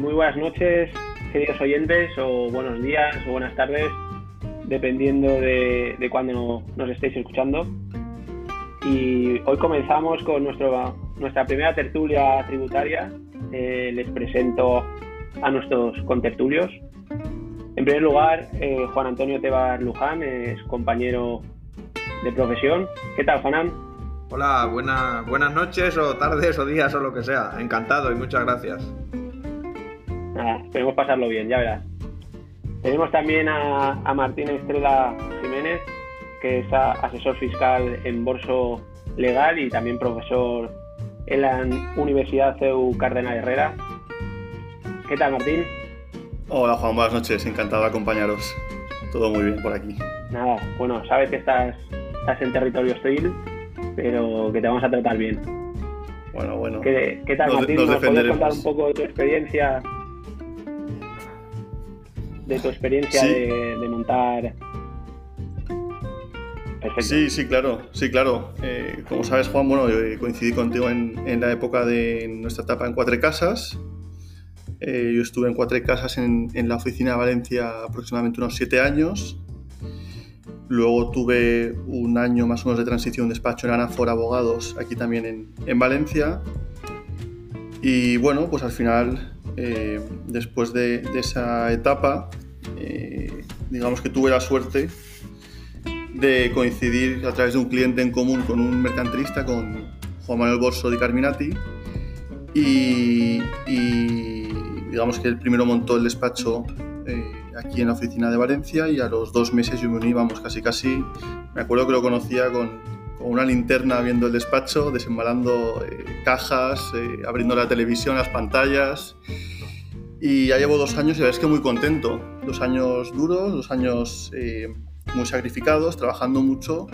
muy buenas noches, queridos oyentes, o buenos días o buenas tardes, dependiendo de, de cuándo nos estéis escuchando. Y hoy comenzamos con nuestro, nuestra primera tertulia tributaria. Eh, les presento a nuestros contertulios. En primer lugar, eh, Juan Antonio Tebar Luján es compañero de profesión. ¿Qué tal, Juanan? Hola, buena, buenas noches o tardes o días o lo que sea. Encantado y muchas gracias. Nada, esperemos pasarlo bien, ya verás. Tenemos también a, a Martín Estrella Jiménez, que es asesor fiscal en Borso Legal y también profesor en la Universidad CEU Cardenal Herrera. ¿Qué tal, Martín? Hola, Juan, buenas noches. Encantado de acompañaros. Todo muy bien por aquí. Nada, bueno, sabes que estás, estás en territorio hostil, pero que te vamos a tratar bien. Bueno, bueno. ¿Qué, qué tal, Martín? ¿Nos, puedes contar un poco de tu experiencia de tu experiencia de, de, montar. Perfecto. Sí, sí, claro, sí, claro. Eh, como sabes, Juan, bueno, yo coincidí contigo en, en, la época de nuestra etapa en Cuatro Casas. Eh, yo estuve en Cuatro Casas en, en, la oficina de Valencia aproximadamente unos siete años. Luego tuve un año más o menos de transición despacho en Anafor Abogados, aquí también en, en Valencia. Y bueno, pues al final eh, después de, de, esa etapa, eh, digamos que tuve la suerte de coincidir a través de un cliente en común con un mercantilista, con Juan Manuel Borso de Carminati, y, y digamos que el primero montó el despacho eh, aquí en la oficina de Valencia y a los dos meses yo me uní, vamos, casi casi, me acuerdo que lo conocía con, con una linterna viendo el despacho, desembalando eh, cajas, eh, abriendo la televisión, las pantallas. Y ya llevo dos años y la verdad es que muy contento. Dos años duros, dos años eh, muy sacrificados, trabajando mucho,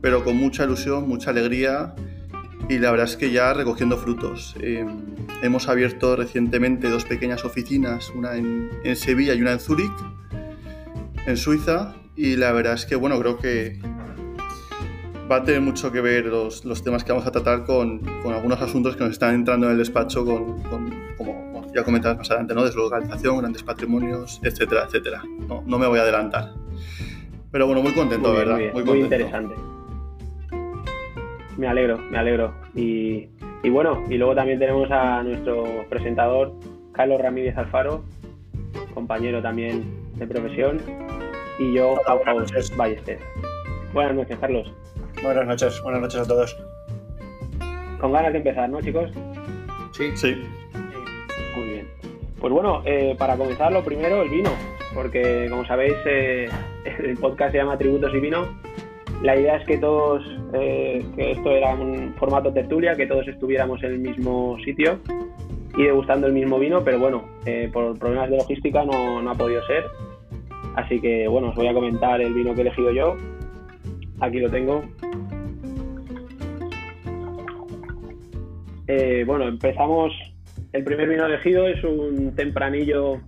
pero con mucha ilusión, mucha alegría y la verdad es que ya recogiendo frutos. Eh, hemos abierto recientemente dos pequeñas oficinas, una en, en Sevilla y una en Zúrich, en Suiza, y la verdad es que, bueno, creo que va a tener mucho que ver los, los temas que vamos a tratar con, con, algunos asuntos que nos están entrando en el despacho, con, con como bueno, ya comentabas más adelante, ¿no? deslocalización, grandes patrimonios, etcétera, etcétera. No, no, me voy a adelantar. Pero bueno, muy contento, muy bien, ¿verdad? Muy, bien, muy, muy interesante. Me alegro, me alegro. Y, y, bueno, y luego también tenemos a nuestro presentador, Carlos Ramírez Alfaro, compañero también de profesión, y yo, Pau Ballester. Buenas noches, Carlos. Buenas noches, buenas noches a todos. Con ganas de empezar, ¿no, chicos? Sí. Sí. Muy bien. Pues bueno, eh, para comenzar, lo primero, el vino, porque como sabéis, eh, el podcast se llama Tributos y Vino. La idea es que todos, eh, que esto era un formato tertulia, que todos estuviéramos en el mismo sitio y degustando el mismo vino, pero bueno, eh, por problemas de logística no, no ha podido ser. Así que bueno, os voy a comentar el vino que he elegido yo. Aquí lo tengo. Eh, bueno, empezamos. El primer vino elegido es un tempranillo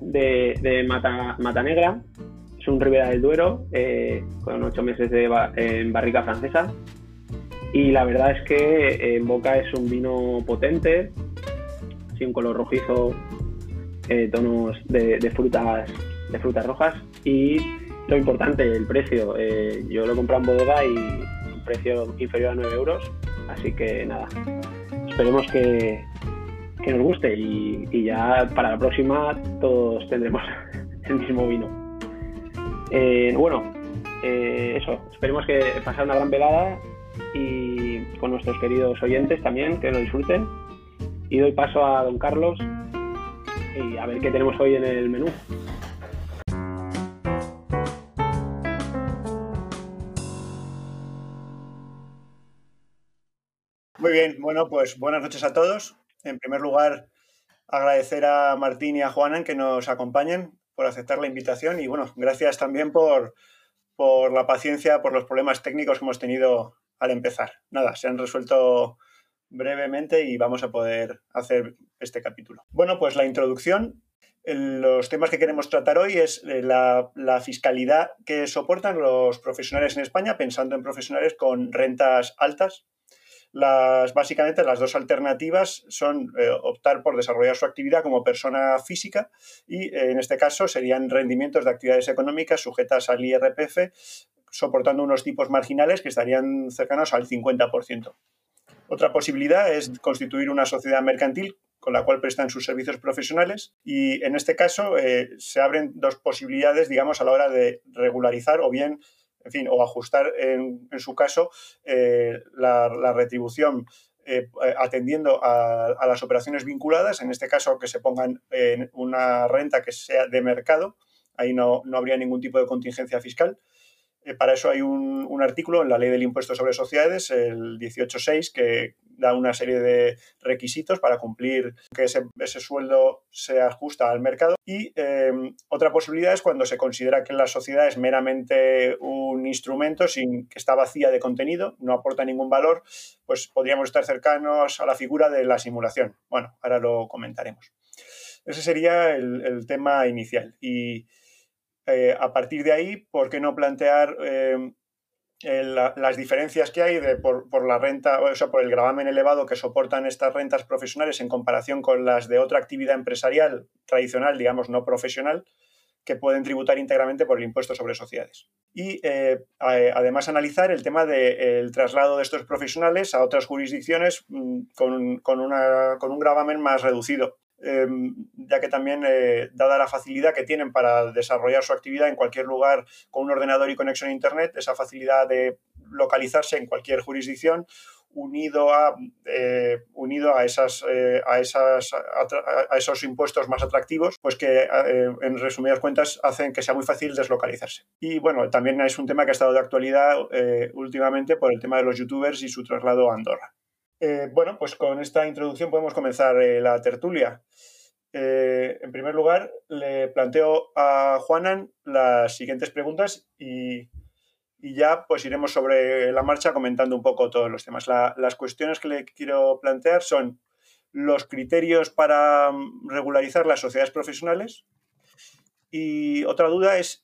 de, de Mata, Negra. Es un Ribera del Duero eh, con ocho meses de, en barrica francesa. Y la verdad es que en boca es un vino potente, sin color rojizo, eh, tonos de, frutas de frutas rojas y lo importante, el precio. Eh, yo lo he comprado en bodega y un precio inferior a 9 euros. Así que nada, esperemos que, que nos guste y, ya para la próxima todos tendremos el mismo vino. Eh, bueno, eh, eso, esperemos que pasar una gran velada y con nuestros queridos oyentes también, que lo disfruten. Y doy paso a don Carlos y a ver qué tenemos hoy en el menú. Muy bien, bueno, pues buenas noches a todos. En primer lugar, agradecer a Martín y a Juanan que nos acompañen por aceptar la invitación y bueno, gracias también por, por la paciencia, por los problemas técnicos que hemos tenido al empezar. Nada, se han resuelto brevemente y vamos a poder hacer este capítulo. Bueno, pues la introducción. Los temas que queremos tratar hoy es la, la, fiscalidad que soportan los profesionales en España, pensando en profesionales con rentas altas, Las, básicamente las dos alternativas son eh, optar por desarrollar su actividad como persona física y en este caso serían rendimientos de actividades económicas sujetas al IRPF soportando unos tipos marginales que estarían cercanos al 50%. Otra posibilidad es constituir una sociedad mercantil con la cual prestan sus servicios profesionales y en este caso eh, se abren dos posibilidades, digamos, a la hora de regularizar o bien, en fin, o ajustar en, su caso eh, la, retribución eh, atendiendo a, las operaciones vinculadas, en este caso que se pongan en una renta que sea de mercado, ahí no, no habría ningún tipo de contingencia fiscal. Para eso hay un, artículo en la ley del impuesto sobre sociedades, el 18.6, que da una serie de requisitos para cumplir que ese, sueldo se ajusta al mercado. Y em, otra posibilidad es cuando se considera que la sociedad es meramente un instrumento sin que está vacía de contenido, no aporta ningún valor, pues podríamos estar cercanos a la figura de la simulación. Bueno, ahora lo comentaremos. Ese sería el, tema inicial. Y eh, a partir de ahí, ¿por qué no plantear em, las diferencias que hay por, la renta, o sea, por el gravamen elevado que soportan estas rentas profesionales en comparación con las de otra actividad empresarial tradicional, digamos, no profesional, que pueden tributar íntegramente por el impuesto sobre sociedades. Y eh, además analizar el tema del traslado de estos profesionales a otras jurisdicciones mm, con un gravamen más reducido. Em, ya que también, eh, dada la facilidad que tienen para desarrollar su actividad en cualquier lugar con un ordenador y conexión a Internet, esa facilidad de localizarse en cualquier jurisdicción, unido a, eh, unido a, esas, eh, a, esas, a, esos impuestos más atractivos, pues que en resumidas cuentas hacen que sea muy fácil deslocalizarse. Y bueno, también es un tema que ha estado de actualidad últimamente por el tema de los youtubers y su traslado a Andorra. Eh, bueno, pues con esta introducción podemos comenzar eh, la tertulia. Eh, en primer lugar, le planteo a Juanan las siguientes preguntas y, ya pues iremos sobre la marcha comentando un poco todos los temas. las cuestiones que le quiero plantear son los criterios para mm, regularizar las sociedades profesionales y otra duda es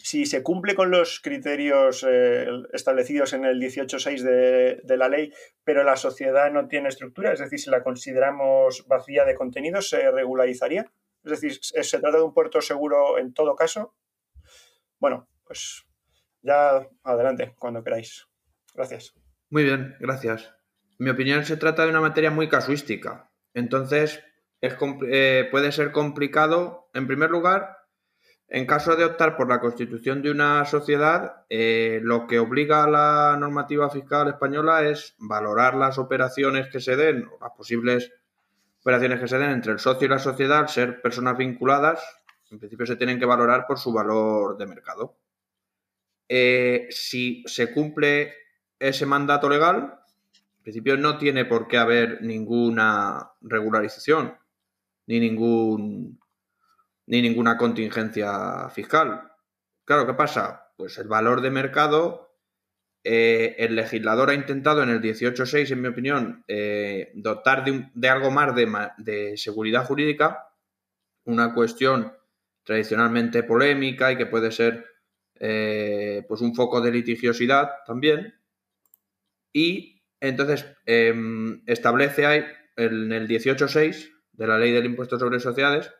si se cumple con los criterios eh, establecidos en el 18.6 de, de, la ley, pero la sociedad no tiene estructura, es decir, si la consideramos vacía de contenido, ¿se regularizaría? Es decir, ¿se trata de un puerto seguro en todo caso? Bueno, pues ya adelante, cuando queráis. Gracias. Muy bien, gracias. Mi opinión, se trata de una materia muy casuística. Entonces, es, eh, puede ser complicado, en primer lugar, en caso de optar por la constitución de una sociedad, eh, lo que obliga a la normativa fiscal española es valorar las operaciones que se den, las posibles operaciones que se den entre el socio y la sociedad, ser personas vinculadas, en principio se tienen que valorar por su valor de mercado. Eh, si se cumple ese mandato legal, en principio no tiene por qué haber ninguna regularización, ni ningún ni ninguna contingencia fiscal. Claro, ¿qué pasa? Pues el valor de mercado, eh, el legislador ha intentado en el 18.6, en mi opinión, eh, dotar de, algo más de, seguridad jurídica, una cuestión tradicionalmente polémica y que puede ser eh, pues un foco de litigiosidad también. Y entonces em, establece ahí en el 18.6 de la ley del impuesto sobre sociedades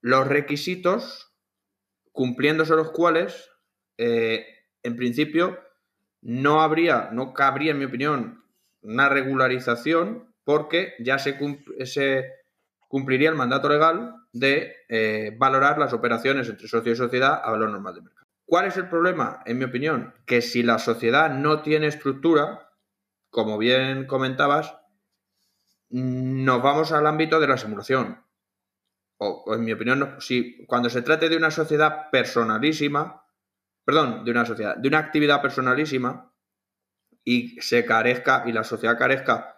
los requisitos, cumpliéndose los cuales, eh, en principio, no habría, no cabría, en mi opinión, una regularización porque ya se, cumpliría el mandato legal de eh, valorar las operaciones entre socio y sociedad a valor normal de mercado. ¿Cuál es el problema? En mi opinión, que si la sociedad no tiene estructura, como bien comentabas, nos vamos al ámbito de la simulación o, en mi opinión, si cuando se trate de una sociedad personalísima, perdón, de una sociedad, de una actividad personalísima y se carezca, y la sociedad carezca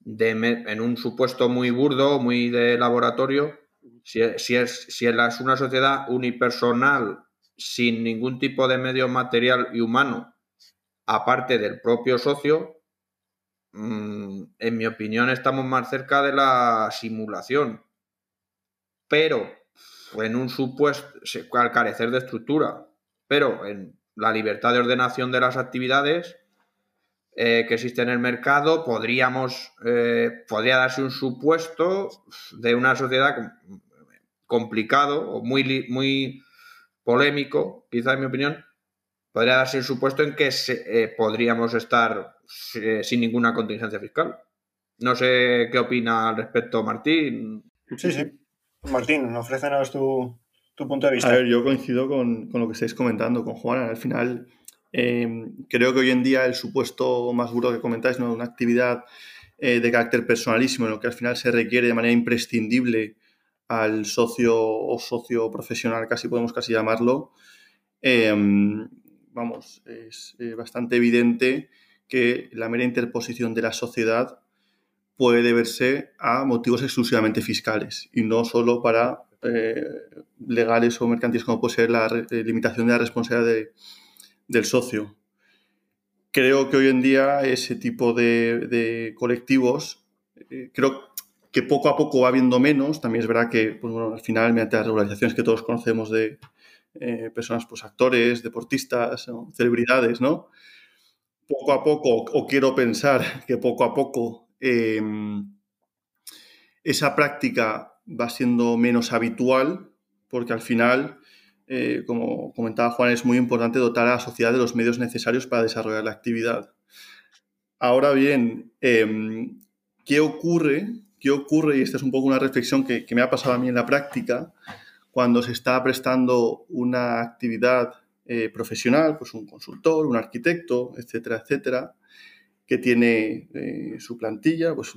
de, en un supuesto muy burdo, muy de laboratorio, si, es, si es una sociedad unipersonal sin ningún tipo de medio material y humano, aparte del propio socio, mm, en mi opinión estamos más cerca de la simulación pero en un supuesto, al carecer de estructura, pero en la libertad de ordenación de las actividades, eh, que existe en el mercado, podríamos, eh, podría darse un supuesto de una sociedad complicado o muy, muy polémico, quizá en mi opinión, podría darse el supuesto en que podríamos estar sin ninguna contingencia fiscal. No sé qué opina al respecto Martín. Sí, sí. Martín, ofrécenos tu, tu punto de vista. A ver, yo coincido con, con lo que estáis comentando, con Juan. Al final, eh, creo que hoy en día el supuesto más duro que comentáis, ¿no? una actividad eh, de carácter personalísimo, en lo que al final se requiere de manera imprescindible al socio o socio profesional, casi podemos casi llamarlo, eh, vamos, es bastante evidente que la mera interposición de la sociedad puede deberse a motivos exclusivamente fiscales y no solo para eh, legales o mercantiles como puede ser la eh, limitación de la responsabilidad del socio. Creo que hoy en día ese tipo de, colectivos, eh, creo que poco a poco va habiendo menos. También es verdad que pues, al final, mediante las regularizaciones que todos conocemos de personas, pues actores, deportistas, celebridades, ¿no? Poco a poco, o quiero pensar que poco a poco Em, esa práctica va siendo menos habitual porque al final, eh, como comentaba Juan, es muy importante dotar a la sociedad de los medios necesarios para desarrollar la actividad. Ahora bien, em, ¿qué ocurre? ¿Qué ocurre? Y esta es un poco una reflexión que, me ha pasado a mí en la práctica, cuando se está prestando una actividad eh, profesional, pues un consultor, un arquitecto, etcétera, etcétera, que tiene eh, su plantilla, pues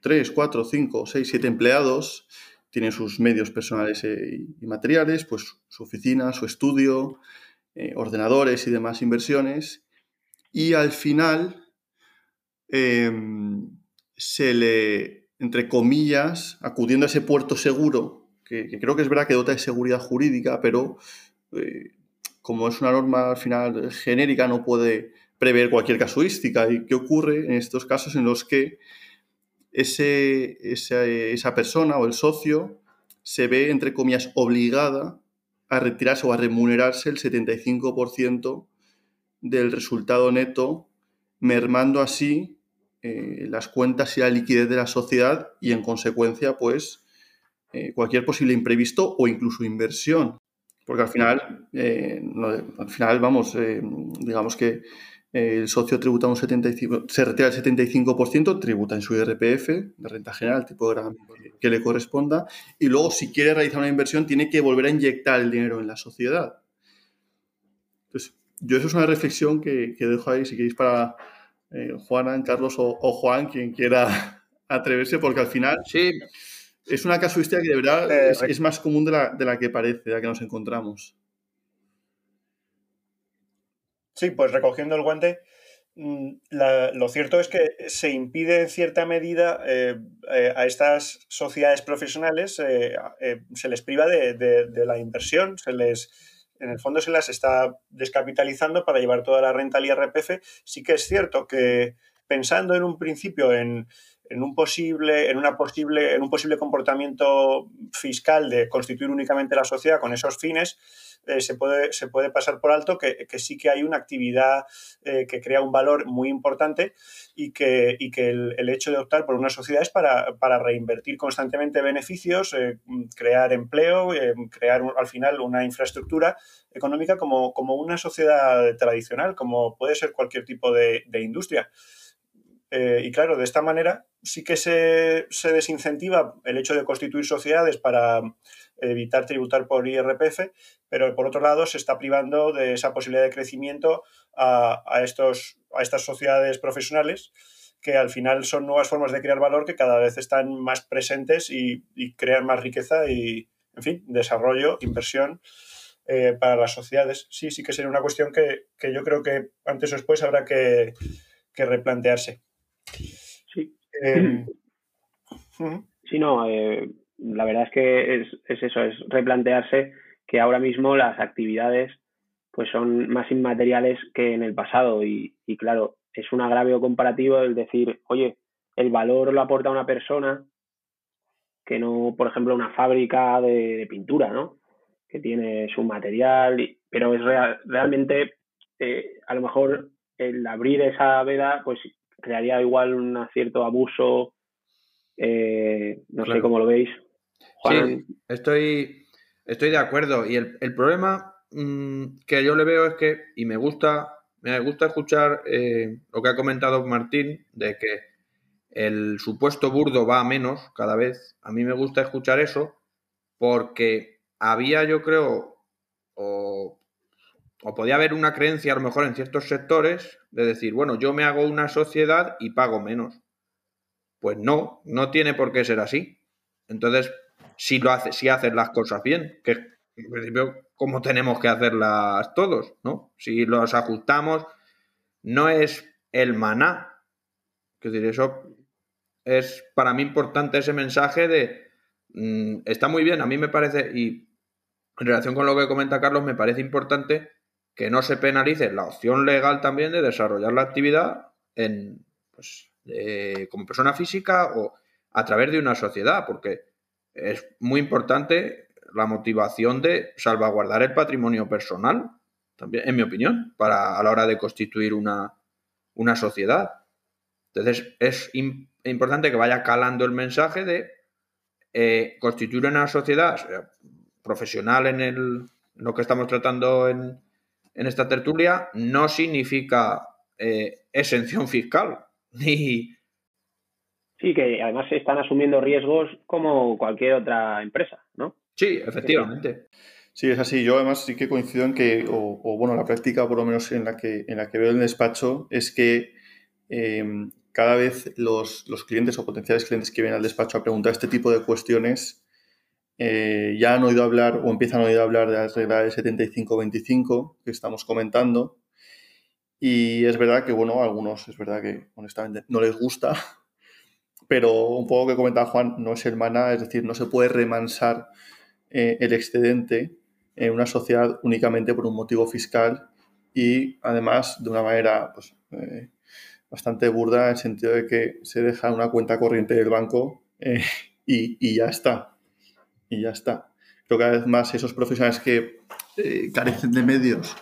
3, 4, 5, 6, 7 empleados, tiene sus medios personales eh, y materiales, pues su oficina, su estudio, eh, ordenadores y demás inversiones. Y al final em, se le, entre comillas, acudiendo a ese puerto seguro, que, que, creo que es verdad que dota de seguridad jurídica, pero como es una norma al final genérica, no puede prever cualquier casuística. ¿Y qué ocurre en estos casos en los que ese, esa, persona o el socio se ve, entre comillas, obligada a retirarse o a remunerarse el 75% del resultado neto, mermando así eh, las cuentas y la liquidez de la sociedad y, en consecuencia, pues, eh, cualquier posible imprevisto o incluso inversión. Porque al final, eh, al final vamos, digamos que el socio tributa un 75, se retira el 75%, tributa en su IRPF, de renta general, tipo de grado que le corresponda, y luego si quiere realizar una inversión tiene que volver a inyectar el dinero en la sociedad. Entonces, yo eso es una reflexión que, dejo ahí, si queréis, para eh, Juana, Carlos o, Juan, quien quiera atreverse, porque al final sí. es una casuística que de verdad eh, es, más común de la, de la que parece, de la que nos encontramos. Sí, pues recogiendo el guante, mm, lo cierto es que se impide en cierta medida eh, eh, a estas sociedades profesionales, eh, se les priva de, la inversión, se les, en el fondo se las está descapitalizando para llevar toda la renta al IRPF. Sí que es cierto que pensando en un principio en, en un posible, en una posible, en un posible comportamiento fiscal de constituir únicamente la sociedad con esos fines, eh, se, puede, se puede pasar por alto que, sí que hay una actividad eh, que crea un valor muy importante y que, que el, hecho de optar por una sociedad es para, reinvertir constantemente beneficios, eh, crear empleo, crear al final una infraestructura económica como, como, una sociedad tradicional, como puede ser cualquier tipo de, industria. Y claro, de esta manera sí que se, se, desincentiva el hecho de constituir sociedades para evitar tributar por IRPF, pero por otro lado se está privando de esa posibilidad de crecimiento a, estos, a estas sociedades profesionales que al final son nuevas formas de crear valor que cada vez están más presentes y, crean más riqueza y, en fin, desarrollo, inversión eh, para las sociedades. Sí, sí que sería una cuestión que, yo creo que antes o después habrá que, replantearse. Sí. Eh, sí, no, eh, la verdad es que es, eso, es replantearse que ahora mismo las actividades pues son más inmateriales que en el pasado y, claro, es un agravio comparativo el decir, oye, el valor lo aporta una persona que no, por ejemplo, una fábrica de, pintura, ¿no? Que tiene su material, pero es realmente, eh, a lo mejor el abrir esa veda, pues crearía igual un cierto abuso. Eh, no sé cómo lo veis. Sí, estoy, estoy de acuerdo. Y el, problema mm, que yo le veo es que, y me gusta, me gusta escuchar eh, lo que ha comentado Martín, de que el supuesto burdo va a menos cada vez. A mí me gusta escuchar eso porque había, yo creo, o, o podía haber una creencia a lo mejor en ciertos sectores de decir, bueno, yo me hago una sociedad y pago menos. Pues no, no tiene por qué ser así. Entonces, si lo hace, si haces las cosas bien, que en principio como tenemos que hacerlas todos, ¿no? Si los ajustamos, no es el maná. Es decir, eso es para mí importante ese mensaje de mm, está muy bien, a mí me parece, y en relación con lo que comenta Carlos, me parece importante que no se penalice la opción legal también de desarrollar la actividad en, pues, como persona física o a través de una sociedad, porque es muy importante la motivación de salvaguardar el patrimonio personal, también, en mi opinión, para a la hora de constituir una, una sociedad. Entonces, es importante que vaya calando el mensaje de eh, constituir una sociedad profesional en, el, lo que estamos tratando en, en esta tertulia no significa eh, exención fiscal. Ni... Sí, que además se están asumiendo riesgos como cualquier otra empresa, ¿no? Sí, efectivamente. Sí, es así. Yo además sí que coincido en que, o, bueno, la práctica por lo menos en la que, en la que veo el despacho es que em, cada vez los, los, clientes o potenciales clientes que vienen al despacho a preguntar este tipo de cuestiones eh, ya han oído hablar o empiezan a oír hablar de la regla de 75-25 que estamos comentando. Y es verdad que, bueno, a algunos es verdad que honestamente no les gusta, pero un poco que comenta Juan, no es el maná, es decir, no se puede remansar eh, el excedente en una sociedad únicamente por un motivo fiscal y además de una manera pues, eh, bastante burda en el sentido de que se deja una cuenta corriente del banco y ya está y ya está. Creo que cada vez más esos profesionales que eh, carecen de medios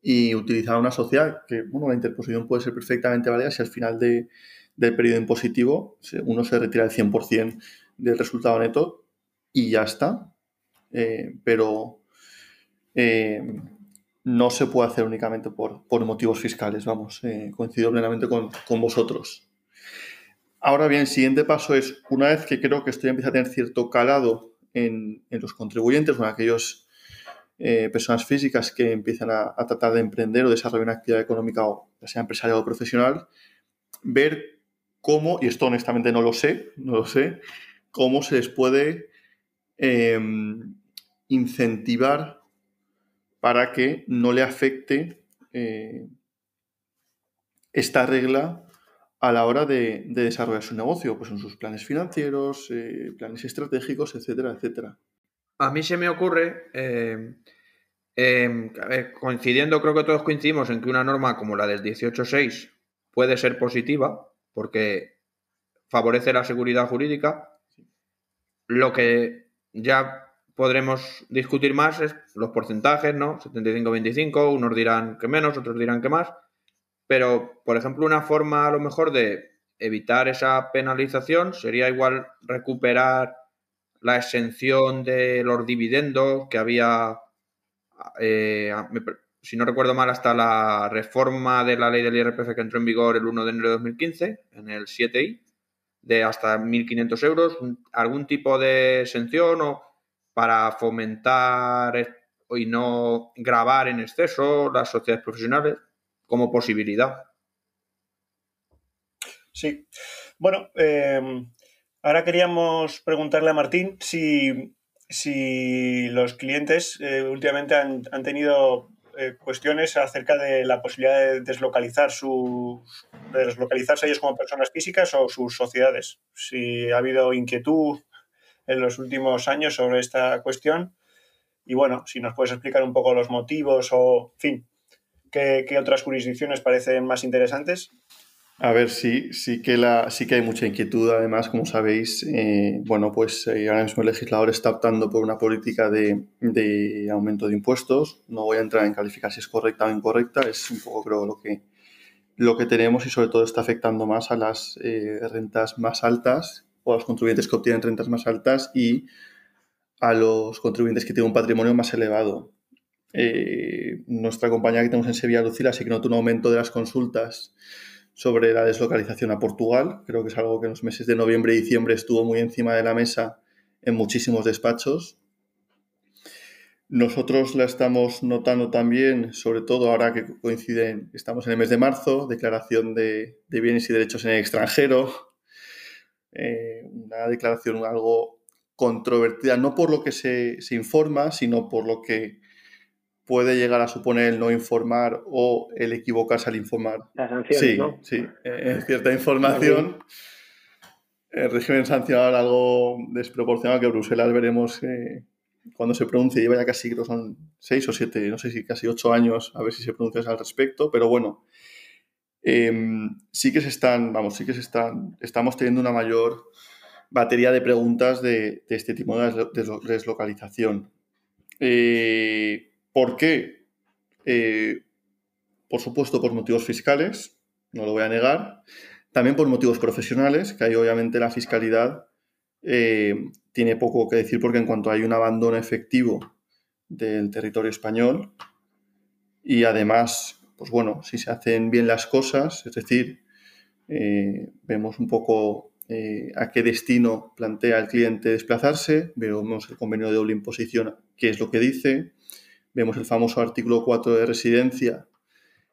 y utilizar una sociedad, que bueno, la interposición puede ser perfectamente válida si al final de, del periodo impositivo uno se retira el 100% del resultado neto y ya está. Eh, pero eh, no se puede hacer únicamente por, motivos fiscales, vamos, coincido plenamente con, con vosotros. Ahora bien, el siguiente paso es, una vez que creo que esto ya empieza a tener cierto calado en, los contribuyentes en aquellas eh, personas físicas que empiezan a, tratar de emprender o desarrollar una actividad económica, o ya sea empresarial o profesional, ver cómo, y esto honestamente no lo sé, no lo sé, cómo se les puede em, incentivar para que no le afecte eh, esta regla a la hora de, desarrollar su negocio, pues en sus planes financieros, eh, planes estratégicos, etcétera, etcétera. A mí se me ocurre, eh, em, coincidiendo, creo que todos coincidimos en que una norma como la del 18.6 puede ser positiva porque favorece la seguridad jurídica. Lo que ya podremos discutir más es los porcentajes, ¿no? 75-25, unos dirán que menos, otros dirán que más. Pero, por ejemplo, una forma a lo mejor de evitar esa penalización sería igual recuperar la exención de los dividendos que había, eh, si no recuerdo mal, hasta la reforma de la ley del IRPF que entró en vigor el 1 de enero de 2015, en el 7i, de hasta 1.500 euros, algún tipo de exención o para fomentar y no grabar en exceso las sociedades profesionales como posibilidad. Sí. Bueno, em, ahora queríamos preguntarle a Martín si, si los clientes eh, últimamente han, tenido eh, cuestiones acerca de la posibilidad de deslocalizar su de deslocalizarse ellos como personas físicas o sus sociedades. Si ha habido inquietud en los últimos años sobre esta cuestión. Y bueno, si nos puedes explicar un poco los motivos o, en fin, ¿Qué, otras jurisdicciones parecen más interesantes? A ver, sí, sí que, la, sí que hay mucha inquietud. Además, como sabéis, eh, bueno, pues eh, ahora mismo el legislador está optando por una política de, de, aumento de impuestos. No voy a entrar en calificar si es correcta o incorrecta, es un poco creo lo que, lo que tenemos y sobre todo está afectando más a las eh, rentas más altas o a los contribuyentes que obtienen rentas más altas y a los contribuyentes que tienen un patrimonio más elevado. Nuestra compañía que tenemos en Sevilla, Lucila, sí que notó un aumento de las consultas sobre la deslocalización a Portugal. Creo que es algo que en los meses de noviembre y diciembre estuvo muy encima de la mesa en muchísimos despachos. Nosotros la estamos notando también, sobre todo ahora que coinciden, estamos en el mes de marzo, declaración de, bienes y derechos en el extranjero, eh, una declaración algo controvertida, no por lo que se, se informa, sino por lo que puede llegar a suponer el no informar o el equivocarse al informar. Las sanciones, sí, ¿no? Sí, eh, cierta información. El régimen sancional algo desproporcionado que Bruselas veremos eh, cuando se pronuncie. Lleva ya casi, creo son seis o siete, no sé si casi ocho años, a ver si se pronuncia al respecto, pero bueno, em, sí que se están, vamos, sí que se están, estamos teniendo una mayor batería de preguntas de, este tipo de deslocalización. Eh, ¿Por qué? Eh, por supuesto, por motivos fiscales, no lo voy a negar. También por motivos profesionales, que ahí obviamente la fiscalidad eh, tiene poco que decir porque en cuanto hay un abandono efectivo del territorio español y además, pues bueno, si se hacen bien las cosas, es decir, eh, vemos un poco a qué destino plantea el cliente desplazarse, vemos el convenio de doble imposición, qué es lo que dice, Vemos el famoso artículo 4 de residencia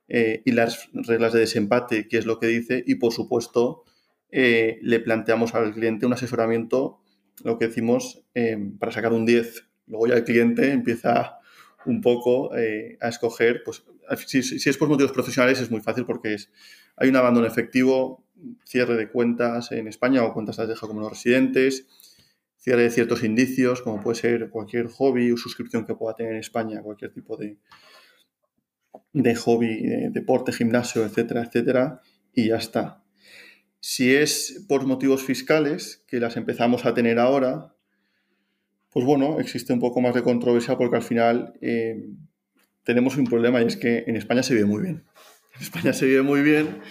eh, y las reglas de desempate, que es lo que dice, y por supuesto eh, le planteamos al cliente un asesoramiento, lo que decimos, eh, para sacar un 10. Luego ya el cliente empieza un poco a escoger, pues si, es por motivos profesionales es muy fácil porque es, hay un abandono efectivo, cierre de cuentas en España o cuentas las deja como no residentes, cierre de ciertos indicios, como puede ser cualquier hobby o suscripción que pueda tener en España, cualquier tipo de, de hobby, deporte, gimnasio, etcétera, etcétera, y ya está. Si es por motivos fiscales, que las empezamos a tener ahora, pues bueno, existe un poco más de controversia porque al final eh, tenemos un problema y es que en España se vive muy bien. En España se vive muy bien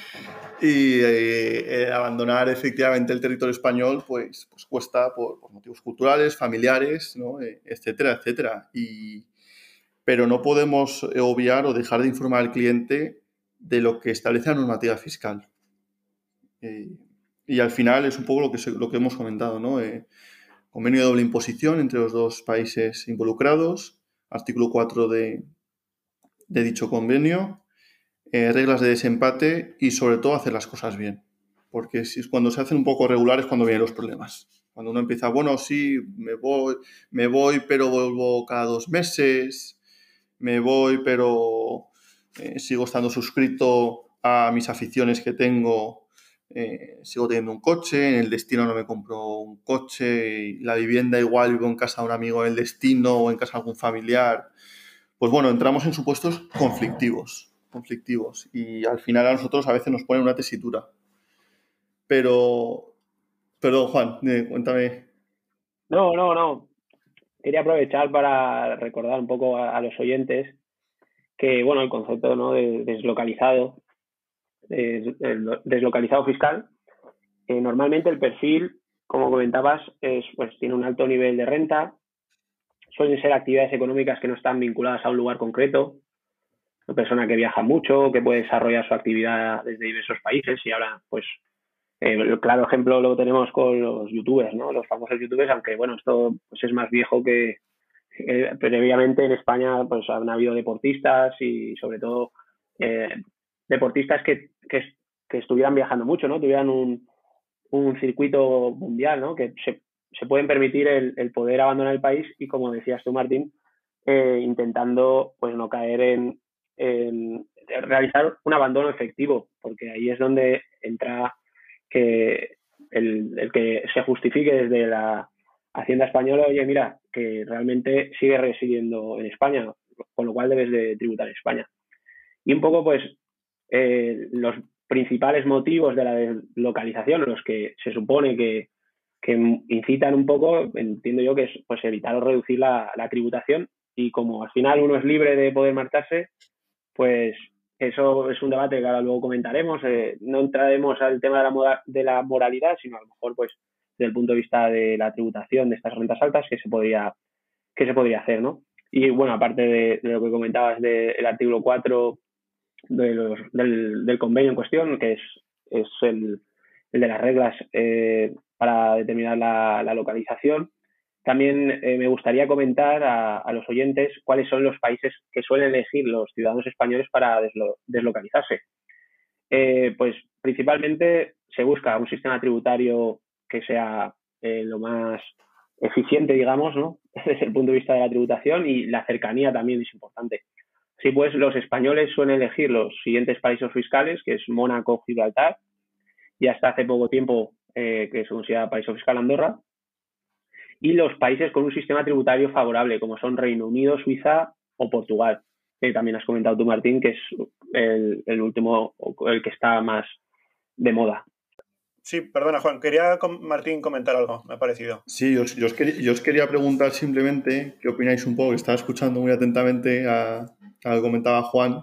y eh, eh, abandonar efectivamente el territorio español pues, pues cuesta por, motivos culturales, familiares, ¿no? Eh, etcétera, etcétera. Y, pero no podemos obviar o dejar de informar al cliente de lo que establece la normativa fiscal. y al final es un poco lo que, lo que hemos comentado, ¿no? convenio de doble imposición entre los dos países involucrados, artículo 4 de, de dicho convenio, eh, reglas de desempate y sobre todo hacer las cosas bien. Porque si, cuando se hacen un poco regulares cuando vienen los problemas. Cuando uno empieza, bueno, sí, me voy, me voy, pero vuelvo cada dos meses, me voy, pero eh, sigo estando suscrito a mis aficiones que tengo, eh, sigo teniendo un coche, en el destino no me compro un coche, la vivienda igual vivo en casa de un amigo del destino o en casa de algún familiar. Pues bueno, entramos en supuestos conflictivos conflictivos y al final a nosotros a veces nos ponen una tesitura. Pero, perdón Juan, cuéntame. No, no, no. Quería aprovechar para recordar un poco a, los oyentes que, bueno, el concepto ¿no? de deslocalizado, deslocalizado fiscal, eh, normalmente el perfil, como comentabas, es, pues, tiene un alto nivel de renta, suelen ser actividades económicas que no están vinculadas a un lugar concreto, una persona que viaja mucho, que puede desarrollar su actividad desde diversos países y ahora, pues, eh, claro ejemplo lo tenemos con los youtubers, ¿no? Los famosos youtubers, aunque, bueno, esto pues, es más viejo que... Eh, previamente en España, pues, han habido deportistas y, sobre todo, eh, deportistas que, que, estuvieran viajando mucho, ¿no? Tuvieran un, un circuito mundial, ¿no? Que se, se pueden permitir el, el, poder abandonar el país y, como decías tú, Martín, eh, intentando pues no caer en, realizar un abandono efectivo, porque ahí es donde entra que el, que se justifique desde la Hacienda Española, oye, mira, que realmente sigue residiendo en España, con lo cual debes de tributar en España. Y un poco, pues, eh, los, principales motivos de la deslocalización, los que se supone que, incitan un poco, entiendo yo que es pues, evitar o reducir la, tributación y como al final uno es libre de poder marcharse, pues eso es un debate que ahora luego comentaremos. Eh, no entraremos al tema de la, de la moralidad, sino a lo mejor pues desde el punto de vista de la tributación de estas rentas altas que se podría, que se podría hacer, ¿no? Y bueno, aparte de, lo que comentabas del artículo 4 del, convenio en cuestión, que es, es el, de las reglas eh, para determinar la, localización. También eh, me gustaría comentar a, los oyentes cuáles son los países que suelen elegir los ciudadanos españoles para deslocalizarse. Eh, pues principalmente se busca un sistema tributario que sea lo más eficiente, digamos, ¿no? desde el punto de vista de la tributación y la cercanía también es importante. Sí, pues los españoles suelen elegir los siguientes países fiscales, que es Mónaco, Gibraltar, y hasta hace poco tiempo eh, que se considera país fiscal Andorra, y los países con un sistema tributario favorable, como son Reino Unido, Suiza o Portugal, que también has comentado tú, Martín, que es el, el último, el que está más de moda. Sí, perdona, Juan. Quería, Martín, comentar algo, me ha parecido. Sí, yo, os, quería, preguntar simplemente qué opináis un poco, que estaba escuchando muy atentamente a, a lo que comentaba Juan.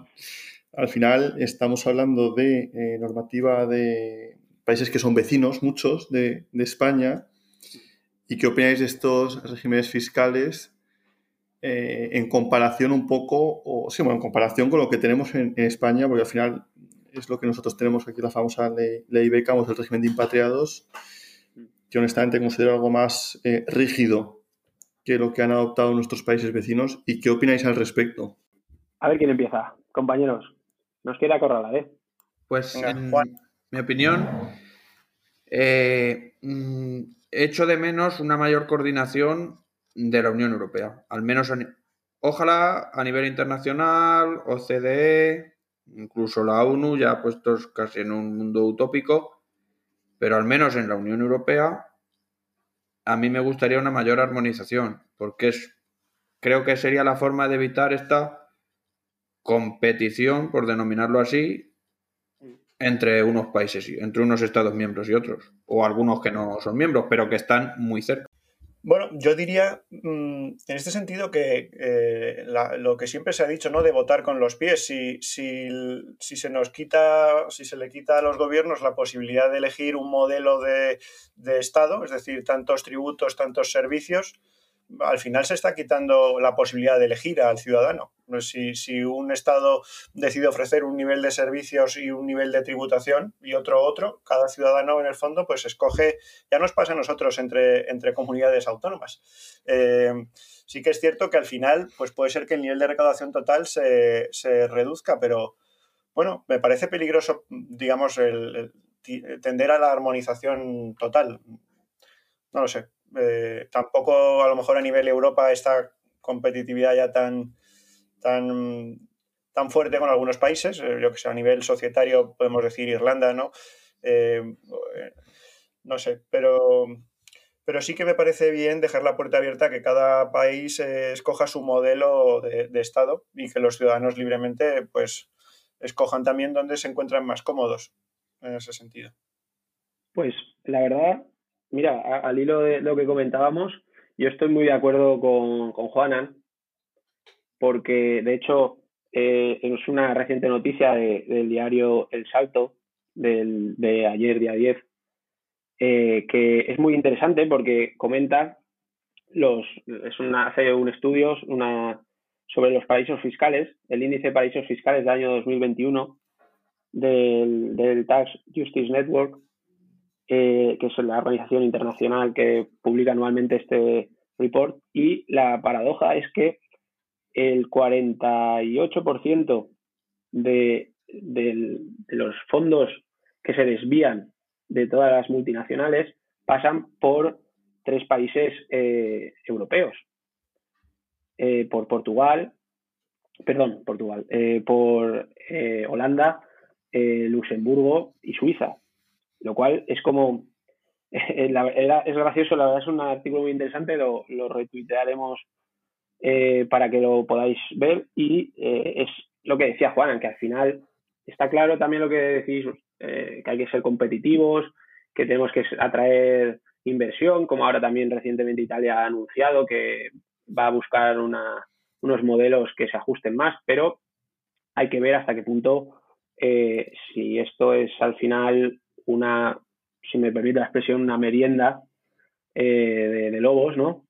Al final estamos hablando de eh, normativa de países que son vecinos, muchos, de, España. ¿Y qué opináis de estos regímenes fiscales eh, en comparación un poco, o sí, bueno, en comparación con lo que tenemos en, en España? Porque al final es lo que nosotros tenemos aquí, la famosa ley, ley Beckham, el régimen de impatriados, que honestamente considero algo más eh, rígido que lo que han adoptado nuestros países vecinos. ¿Y qué opináis al respecto? A ver quién empieza. Compañeros, nos quiere acorralar, ¿eh? Pues, en mi opinión, eh, mm, echo de menos una mayor coordinación de la Unión Europea. Al menos, ojalá a nivel internacional, OCDE, Incluso la ONU ya ha puesto casi en un mundo utópico, pero al menos en la Unión Europea a mí me gustaría una mayor armonización, porque es, creo que sería la forma de evitar esta competición, por denominarlo así, entre unos países, entre unos Estados miembros y otros, o algunos que no son miembros, pero que están muy cerca. Bueno, yo diría mm, en este sentido que eh, lo que siempre se ha dicho, ¿no? De votar con los pies. Si, si, si, se nos quita, si se le quita a los gobiernos la posibilidad de elegir un modelo de, de Estado, es decir, tantos tributos, tantos servicios, al final se está quitando la posibilidad de elegir al ciudadano. Si, si, un Estado decide ofrecer un nivel de servicios y un nivel de tributación y otro otro, cada ciudadano en el fondo pues escoge, ya nos pasa a nosotros entre, entre comunidades autónomas. Eh, sí que es cierto que al final pues puede ser que el nivel de recaudación total se, reduzca, pero bueno, me parece peligroso, digamos, el tender a la armonización total. No lo sé. Eh, tampoco a lo mejor a nivel Europa esta competitividad ya tan, tan, tan fuerte con algunos países, eh, yo que sé, a nivel societario podemos decir Irlanda, ¿no? Eh, no sé, pero, pero sí que me parece bien dejar la puerta abierta que cada país escoja su modelo de, de, Estado y que los ciudadanos libremente pues escojan también dónde se encuentran más cómodos en ese sentido. Pues la verdad mira, al hilo de lo que comentábamos, yo estoy muy de acuerdo con, con Juanan, porque de hecho eh, es una reciente noticia del diario El Salto de ayer, día 10, eh, que es muy interesante porque comenta los, es una, hace un estudio una, sobre los paraísos fiscales, el índice de paraísos fiscales del año 2021 del, del Tax Justice Network, eh, que es la organización internacional que publica anualmente este report, y la paradoja es que el 48% de, de, los fondos que se desvían de todas las multinacionales pasan por tres países eh, europeos, eh, por Portugal, perdón, Portugal, por Holanda, Luxemburgo y Suiza lo cual es como, es gracioso, la verdad es un artículo muy interesante, lo, lo retuitearemos eh, para que lo podáis ver. Y eh, es lo que decía Juan, que al final está claro también lo que decís, eh, que hay que ser competitivos, que tenemos que atraer inversión, como ahora también recientemente Italia ha anunciado que va a buscar unos modelos que se ajusten más, pero hay que ver hasta qué punto eh, si esto es al final una, si me permite la expresión, una merienda eh, de, lobos, ¿no?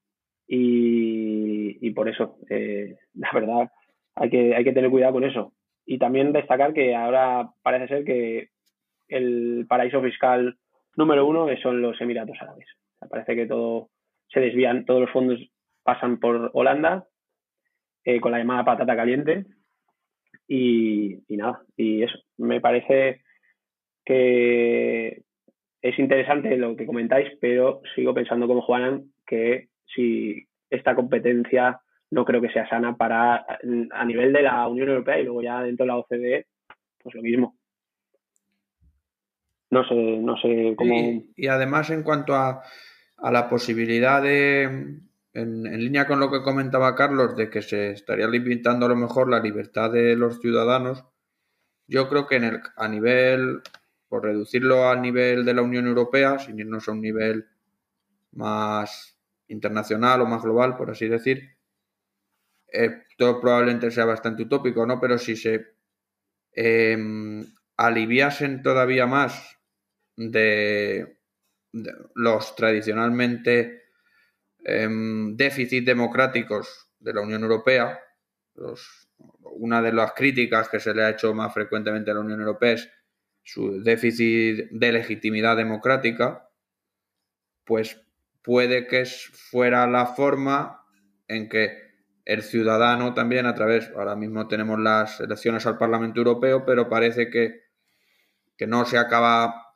Y, por eso, eh, la verdad, hay que, hay que tener cuidado con eso. Y también destacar que ahora parece ser que el paraíso fiscal número uno son los Emiratos Árabes. parece que todo se desvían, todos los fondos pasan por Holanda eh, con la llamada patata caliente. Y, nada, y eso, me parece que es interesante lo que comentáis, pero sigo pensando como Juanan que si esta competencia no creo que sea sana para a nivel de la Unión Europea y luego ya dentro de la OCDE, pues lo mismo. No sé, no sé cómo. Y, además, en cuanto a, la posibilidad de, en, línea con lo que comentaba Carlos, de que se estaría limitando a lo mejor la libertad de los ciudadanos, yo creo que en el, a nivel, por reducirlo al nivel de la Unión Europea, sin irnos a un nivel más internacional o más global, por así decir, eh, todo probablemente sea bastante utópico, ¿no? Pero si se em, aliviasen todavía más de, los tradicionalmente em, déficits democráticos de la Unión Europea, una de las críticas que se le ha hecho más frecuentemente a la Unión Europea es su déficit de legitimidad democrática, pues puede que fuera la forma en que el ciudadano también a través, ahora mismo tenemos las elecciones al Parlamento Europeo, pero parece que, no se acaba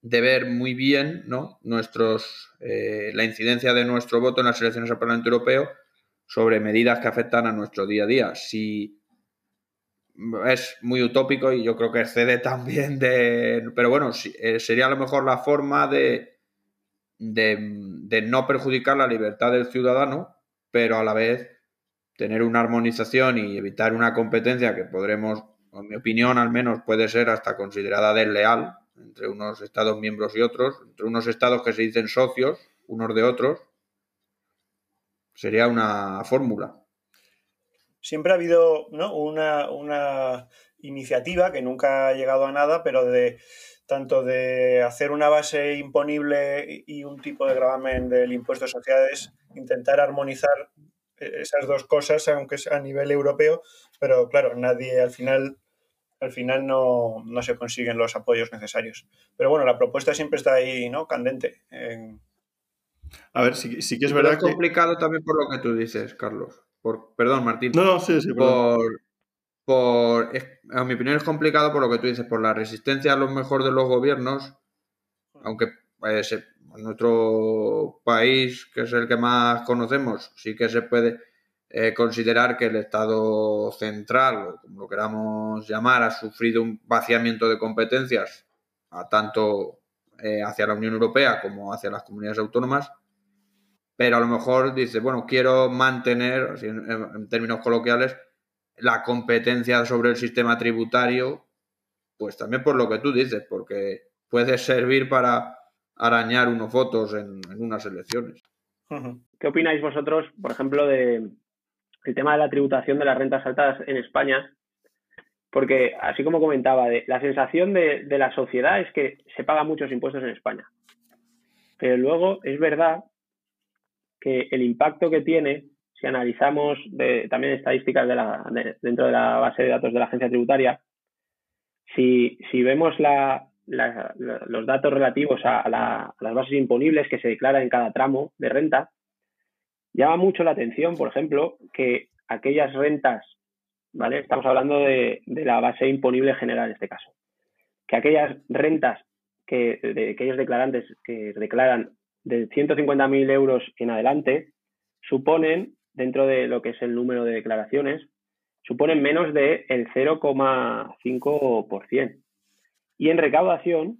de ver muy bien ¿no? Nuestros, eh, la incidencia de nuestro voto en las elecciones al Parlamento Europeo sobre medidas que afectan a nuestro día a día. Si es muy utópico y yo creo que excede también de... Pero bueno, eh, sería a lo mejor la forma de, de no perjudicar la libertad del ciudadano pero a la vez tener una armonización y evitar una competencia que podremos, en mi opinión al menos, puede ser hasta considerada desleal entre unos Estados miembros y otros, entre unos Estados que se dicen socios unos de otros, sería una fórmula. Siempre ha habido una, una iniciativa que nunca ha llegado a nada, pero de tanto de hacer una base imponible y un tipo de gravamen del impuesto de sociedades, intentar armonizar esas dos cosas, aunque sea a nivel europeo, pero claro, nadie al final al final no, se consiguen los apoyos necesarios. Pero bueno, la propuesta siempre está ahí, ¿no? Candente. A ver, sí, sí que es verdad. Es complicado también por lo que tú dices, Carlos. Por, perdón, Martín. No, no, sí, sí. Por, por, a mi opinión es complicado por lo que tú dices, por la resistencia a lo mejor de los gobiernos, aunque pues, en nuestro país, que es el que más conocemos, sí que se puede eh, considerar que el Estado central, o como lo queramos llamar, ha sufrido un vaciamiento de competencias a tanto eh, hacia la Unión Europea como hacia las comunidades autónomas, pero a lo mejor dice, bueno, quiero mantener, en términos coloquiales, la competencia sobre el sistema tributario, pues también por lo que tú dices, porque puede servir para arañar unos votos en, unas elecciones. ¿Qué opináis vosotros, por ejemplo, de el tema de la tributación de las rentas altas en España? Porque, así como comentaba, la sensación de, de la sociedad es que se pagan muchos impuestos en España. Pero luego es verdad que el impacto que tiene si analizamos también estadísticas dentro de la base de datos de la agencia tributaria, si, vemos los datos relativos a, las bases imponibles que se declaran en cada tramo de renta, llama mucho la atención, por ejemplo, que aquellas rentas, ¿vale? Estamos hablando de, la base imponible general en este caso, que aquellas rentas que, de aquellos declarantes que declaran de 150.000 euros en adelante suponen dentro de lo que es el número de declaraciones, suponen menos del 0,5%. Y en recaudación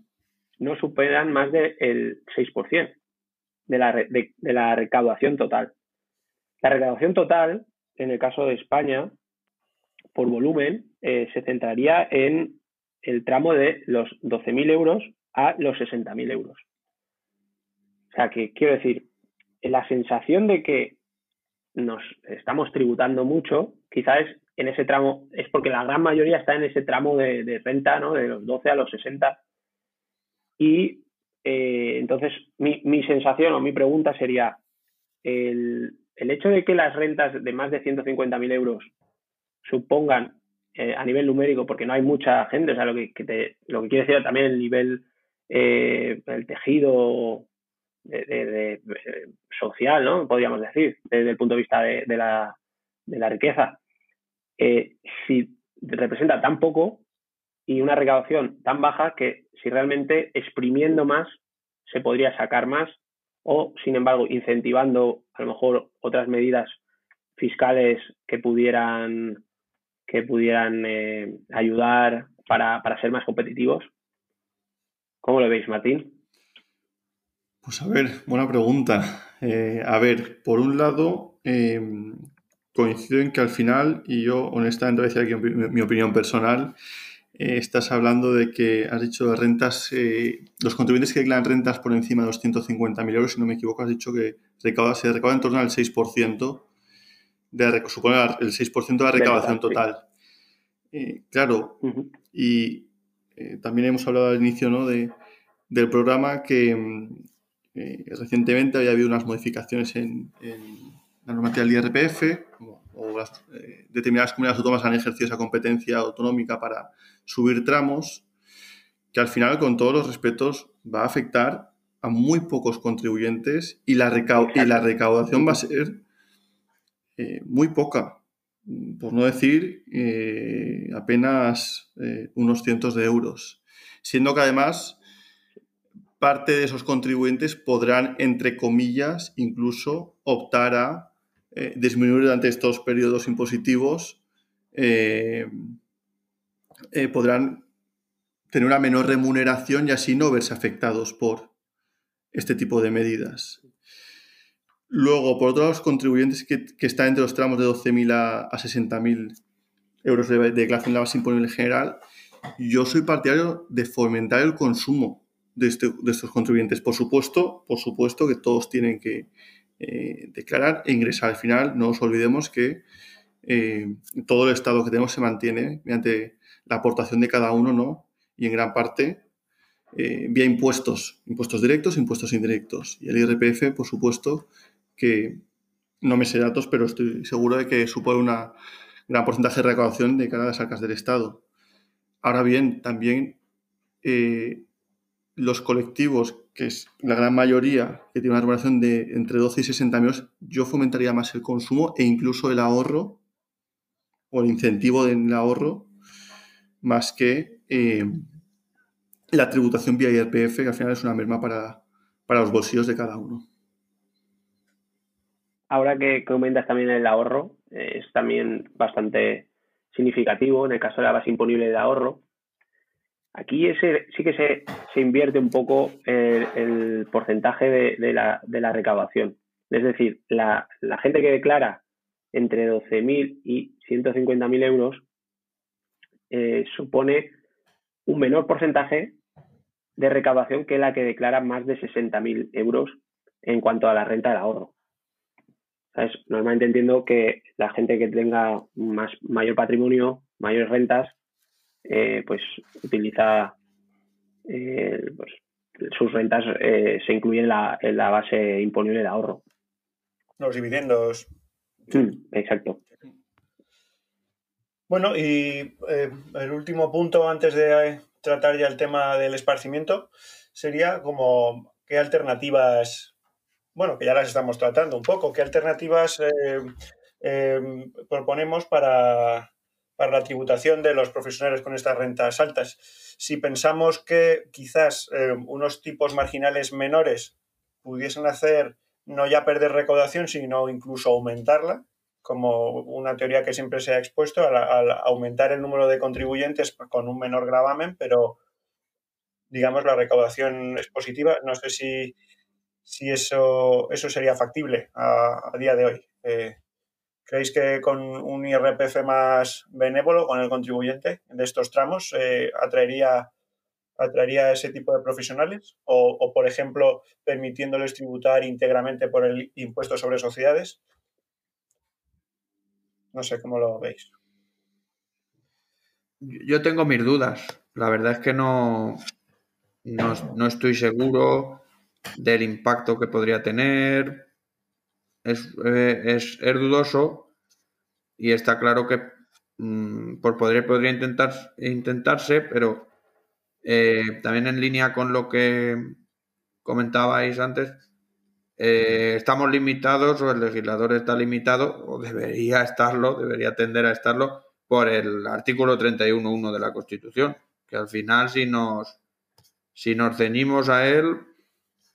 no superan más del 6% de la, de, la recaudación total. La recaudación total, en el caso de España, por volumen, eh, se centraría en el tramo de los 12.000 euros a los 60.000 euros. O sea, que quiero decir, la sensación de que nos estamos tributando mucho, quizás en ese tramo, es porque la gran mayoría está en ese tramo de, renta, ¿no? De los 12 a los 60. Y eh, entonces mi, sensación o mi pregunta sería, el, hecho de que las rentas de más de 150.000 euros supongan eh, a nivel numérico, porque no hay mucha gente, o sea, lo que, te, lo que quiere decir también el nivel, eh, el tejido de, social, ¿no? Podríamos decir, desde el punto de vista de, la, riqueza. Eh, si representa tan poco y una recaudación tan baja que si realmente exprimiendo más se podría sacar más o, sin embargo, incentivando a lo mejor otras medidas fiscales que pudieran que pudieran eh, ayudar para, para ser más competitivos. ¿Cómo lo veis, Martín? Pues a ver, buena pregunta. Eh, a ver, por un lado, em, coincido en que al final, y yo honestamente voy a decir aquí mi, opinión personal, eh, estás hablando de que has dicho de rentas, eh, los contribuyentes que declaran rentas por encima de los 150.000 euros, si no me equivoco, has dicho que recauda, se recauda en torno al 6%, de, supone el 6% de la recaudación total. claro, y también hemos hablado al inicio ¿no? de, del programa que em, eh, recientemente había habido unas modificaciones en, la normativa del IRPF, o eh, determinadas comunidades autónomas han ejercido esa competencia autonómica para subir tramos, que al final, con todos los respetos, va a afectar a muy pocos contribuyentes y la, y la recaudación va a ser eh, muy poca, por no decir apenas unos cientos de euros. Siendo que además parte de esos contribuyentes podrán, entre comillas, incluso optar a eh, disminuir durante estos periodos impositivos, eh, eh, podrán tener una menor remuneración y así no verse afectados por este tipo de medidas. Luego, por otro lado, los contribuyentes que, están entre los tramos de 12.000 a, a 60.000 euros de, de declaración de la base imponible general, yo soy partidario de fomentar el consumo este, de, estos contribuyentes. Por supuesto, por supuesto que todos tienen que eh, declarar e ingresar. Al final, no nos olvidemos que eh, todo el Estado que tenemos se mantiene mediante la aportación de cada uno, ¿no? Y en gran parte eh, vía impuestos, impuestos directos, impuestos indirectos. Y el IRPF, por supuesto, que no me sé datos, pero estoy seguro de que supone una gran porcentaje de recaudación de cada las arcas del Estado. Ahora bien, también los colectivos, que es la gran mayoría, que tiene una remuneración de entre 12 y 60 años, yo fomentaría más el consumo e incluso el ahorro o el incentivo del ahorro más que eh, la tributación vía IRPF, que al final es una merma para, los bolsillos de cada uno. Ahora que comentas también el ahorro, es también bastante significativo en el caso de la base imponible de ahorro, Aquí ese, sí que se, invierte un poco el, porcentaje de, la, recaudación. Es decir, la, gente que declara entre 12.000 y 150.000 euros eh, supone un menor porcentaje de recaudación que la que declara más de 60.000 euros en cuanto a la renta del ahorro. Normalmente entiendo que la gente que tenga más, mayor patrimonio, mayores rentas, eh, pues utiliza eh, pues, sus rentas eh, se incluyen en la, base imponible de ahorro. Los dividendos. exacto. Bueno, y el último punto antes de tratar ya el tema del esparcimiento sería como qué alternativas, bueno, que ya las estamos tratando un poco, qué alternativas proponemos para para la tributación de los profesionales con estas rentas altas. Si pensamos que quizás eh, unos tipos marginales menores pudiesen hacer no ya perder recaudación, sino incluso aumentarla, como una teoría que siempre se ha expuesto, al, aumentar el número de contribuyentes con un menor gravamen, pero digamos la recaudación es positiva. No sé si, si eso, eso sería factible a, día de hoy. Eh, ¿Creéis que con un IRPF más benévolo con el contribuyente de estos tramos eh, atraería, atraería ese tipo de profesionales? O, por ejemplo, permitiéndoles tributar íntegramente por el impuesto sobre sociedades? No sé cómo lo veis. Yo tengo mis dudas. La verdad es que no, no, estoy seguro del impacto que podría tener. Es, eh, es, dudoso y está claro que mm, por poder podría intentar, intentarse, pero eh, también en línea con lo que comentabais antes, eh, estamos limitados o el legislador está limitado o debería estarlo, debería tender a estarlo por el artículo 31.1 de la Constitución, que al final si nos, si nos ceñimos a él,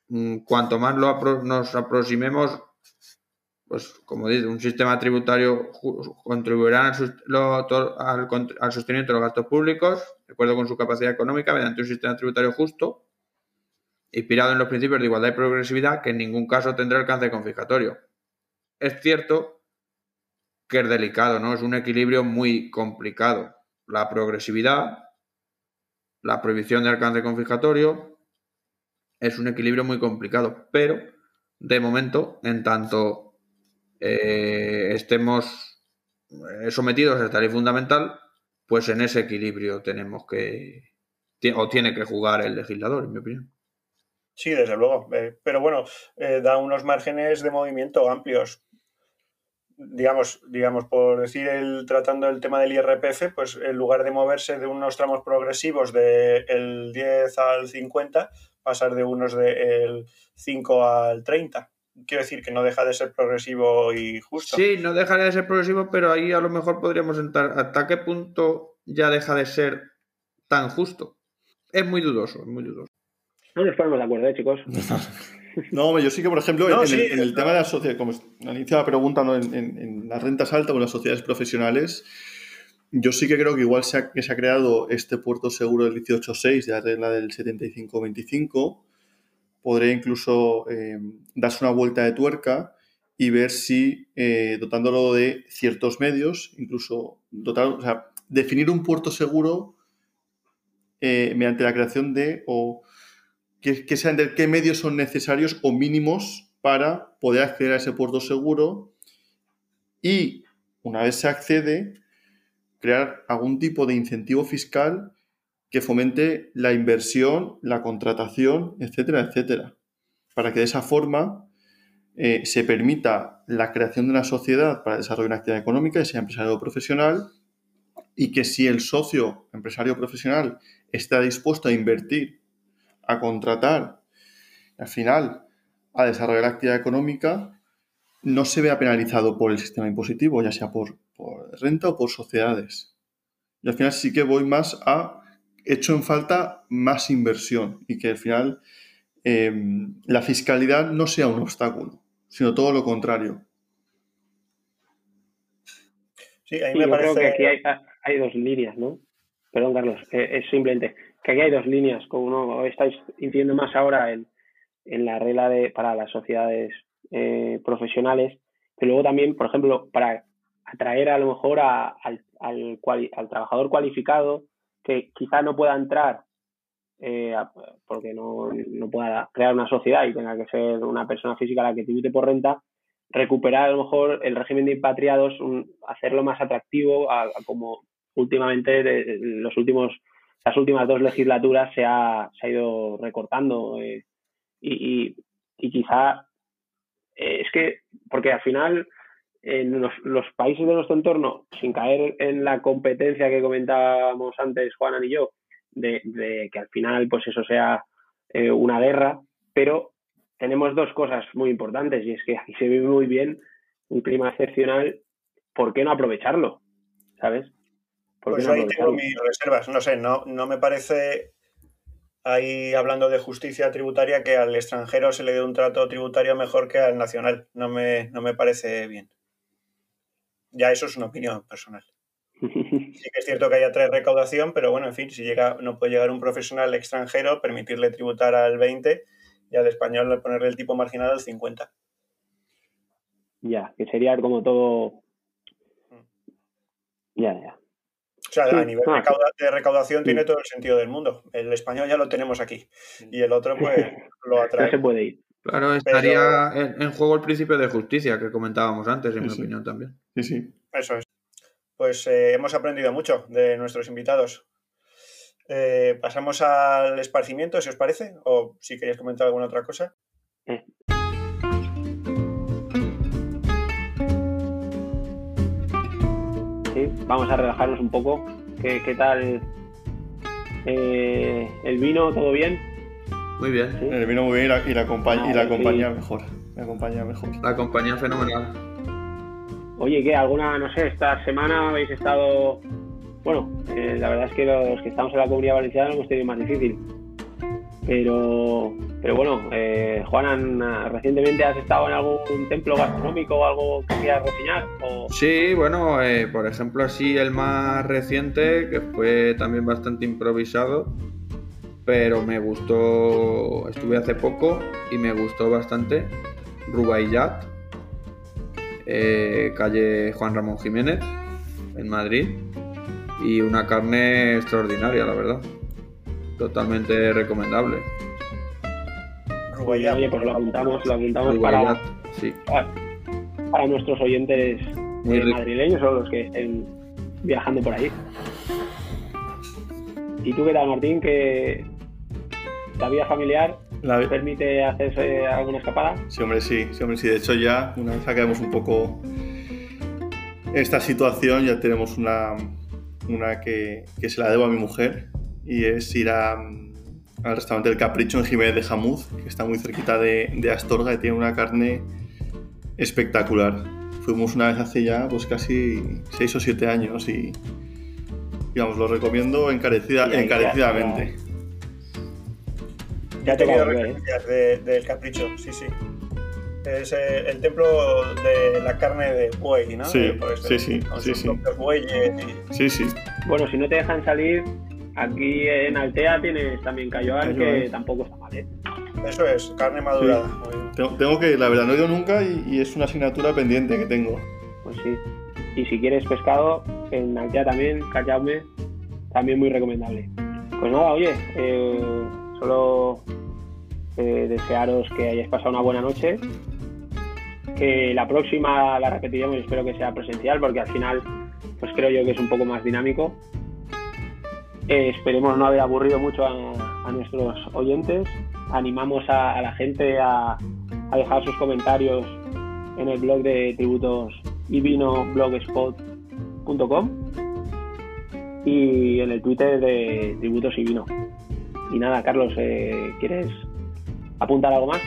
mm, cuanto más lo nos aproximemos, pues como dice, un sistema tributario contribuirá al, sostenimiento de los gastos públicos, de acuerdo con su capacidad económica, mediante un sistema tributario justo, inspirado en los principios de igualdad y progresividad, que en ningún caso tendrá alcance confiscatorio. Es cierto que es delicado, ¿no? Es un equilibrio muy complicado. La progresividad, la prohibición de alcance confiscatorio, es un equilibrio muy complicado, pero de momento, en tanto eh, estemos eh, sometidos a esta ley fundamental, pues en ese equilibrio tenemos que, o tiene que jugar el legislador, en mi opinión. Sí, desde luego. Eh, pero bueno, da unos márgenes de movimiento amplios digamos, digamos, por decir, el, tratando el tema del IRPF, pues en lugar de moverse de unos tramos progresivos del 10 al 50, pasar de unos del 5 al 30. Quiero decir que no deja de ser progresivo y justo. Sí, no deja de ser progresivo, pero ahí a lo mejor podríamos entrar. ¿Hasta qué punto ya deja de ser tan justo? Es muy dudoso, es muy dudoso. No nos ponemos de acuerdo, ¿eh, chicos. No, yo sí que, por ejemplo, en, el, tema de las sociedades, como inicia la pregunta, en, las rentas altas o en las sociedades profesionales, yo sí que creo que igual se ha, que se ha creado este puerto seguro del 18.6 de la regla del 75-25, podría incluso eh, darse una vuelta de tuerca y ver si, eh, dotándolo de ciertos medios, incluso dotar, o sea, definir un puerto seguro eh, mediante la creación de o que, sean de qué medios son necesarios o mínimos para poder acceder a ese puerto seguro. Y una vez se accede, crear algún tipo de incentivo fiscal que fomente la inversión, la contratación, etcétera, etcétera, para que de esa forma eh, se permita la creación de una sociedad para desarrollar una actividad económica, y sea empresario profesional, y que si el socio empresario profesional está dispuesto a invertir a contratar, al final a desarrollar la actividad económica, no se vea penalizado por el sistema impositivo, ya sea por, renta o por sociedades. Y al final sí que voy más a hecho en falta más inversión y que al final em, la fiscalidad no sea un obstáculo, sino todo lo contrario. Sí, a mí me parece... que aquí hay, dos líneas, ¿no? Perdón, Carlos, eh, es simplemente que aquí hay dos líneas, como uno estáis incidiendo más ahora en, la regla de, para las sociedades eh, profesionales, pero luego también, por ejemplo, para atraer a lo mejor al, al, trabajador cualificado que quizá no pueda entrar eh, porque no, pueda crear una sociedad y tenga que ser una persona física la que tribute por renta, recuperar a lo mejor el régimen de impatriados, hacerlo más atractivo a, como últimamente los últimos las últimas dos legislaturas se ha, se ha ido recortando eh, y, y, quizá eh, es que, porque al final en los, los, países de nuestro entorno, sin caer en la competencia que comentábamos antes Juanan y yo, de, de que al final pues eso sea eh, una guerra, pero tenemos dos cosas muy importantes y es que aquí se vive muy bien un clima excepcional, ¿por qué no aprovecharlo? ¿Sabes? Pues ahí tengo mis reservas. No sé, no, no me parece ahí hablando de justicia tributaria que al extranjero se le dé un trato tributario mejor que al nacional. No me, no me parece bien. Ya eso es una opinión personal. Sí que es cierto que haya tres recaudación, pero bueno, en fin, si llega, no puede llegar un profesional extranjero, permitirle tributar al 20 y al español ponerle el tipo marginal al 50. Ya, que sería como todo Ya, ya. O sea, Sí, a nivel ah, recauda- de recaudación sí. tiene todo el sentido del mundo. El español ya lo tenemos aquí. Y el otro, pues, lo No atrae. se puede ir. Claro, estaría en, en juego el principio de justicia que comentábamos antes, en mi Sí, opinión también. Sí, sí. Eso es. Pues eh, hemos aprendido mucho de nuestros invitados. Eh, pasamos al esparcimiento, si os parece, o si queréis comentar alguna otra cosa. Sí, vamos a relajarnos un poco. ¿Qué, qué tal eh, el vino? ¿Todo bien? Muy bien. Sí. Vino muy bien y la, y la, compa- y la Ah, compañía sí. mejor. La compañía mejor. La compañía fenomenal. Oye, ¿qué? ¿Alguna, no sé, esta semana habéis estado... Bueno, eh, la verdad es que los que estamos en la comunidad valenciana lo hemos tenido más difícil. Pero, pero bueno, eh, Juanan, recientemente has estado en algún templo gastronómico o algo que quieras reseñar? O... Sí, bueno, eh, por ejemplo, así el más reciente, que fue también bastante improvisado, pero me gustó, estuve hace poco y me gustó bastante, Rubaiyat, eh, calle Juan Ramón Jiménez, en Madrid, y una carne extraordinaria, la verdad. Totalmente recomendable. Rubayá. Oye, pues lo apuntamos, lo apuntamos para, Rubaiyat, sí, para, para nuestros oyentes muy eh, madrileños o los que estén viajando por ahí. ¿Y tú qué tal, Martín? ¿Que la vida familiar La- permite hacerse alguna escapada? Sí, hombre, sí, sí, hombre, sí. De hecho, ya una vez acabemos un poco esta situación, ya tenemos una, una que, que se la debo a mi mujer y es ir a, mm, al restaurante El Capricho en Jiménez de Jamuz, que está muy cerquita de, de Astorga y tiene una carne espectacular. Fuimos una vez hace ya pues casi 6 o 7 años y, digamos, lo recomiendo encarecida, encarecidamente. Ya He tenido volver, ¿eh? referencias de- del capricho, sí, sí. Es eh, el templo de la carne de buey, ¿no? Sí, Eh, sí, sí, sí, sí. y- Sí, sí. Bueno, si no te dejan salir, aquí en Altea tienes también Cayoán. que tampoco está mal, ¿eh? Eso es, carne madurada. Tengo, tengo que, la verdad, no he ido nunca y, y es una asignatura pendiente que tengo. Pues sí. Y si quieres pescado, en Altea también, Callaume, también muy recomendable. Pues nada, oye, eh, solo eh, desearos que hayáis pasado una buena noche. Que la próxima la repetiremos, espero que sea presencial, porque al final, pues creo yo que es un poco más dinámico. Eh, esperemos no haber aburrido mucho a, nuestros oyentes. Animamos a, la gente a, a dejar sus comentarios en el blog de tributos y vino blogspot.com y en el Twitter de tributos y vino. Y nada, Carlos, eh, ¿quieres apuntar algo más?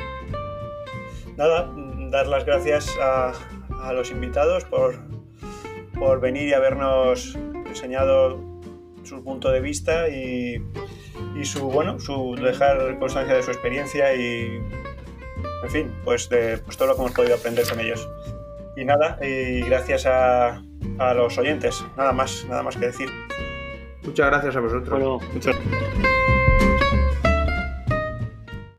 Nada, dar las gracias a, a los invitados por, por venir y habernos enseñado su punto de vista y, y su, bueno, su dejar constancia de su experiencia y, en fin, pues de pues todo lo que hemos podido aprender con ellos. Y nada, y gracias a, a los oyentes, nada más, nada más que decir. Muchas gracias a vosotros. Bueno, Muchas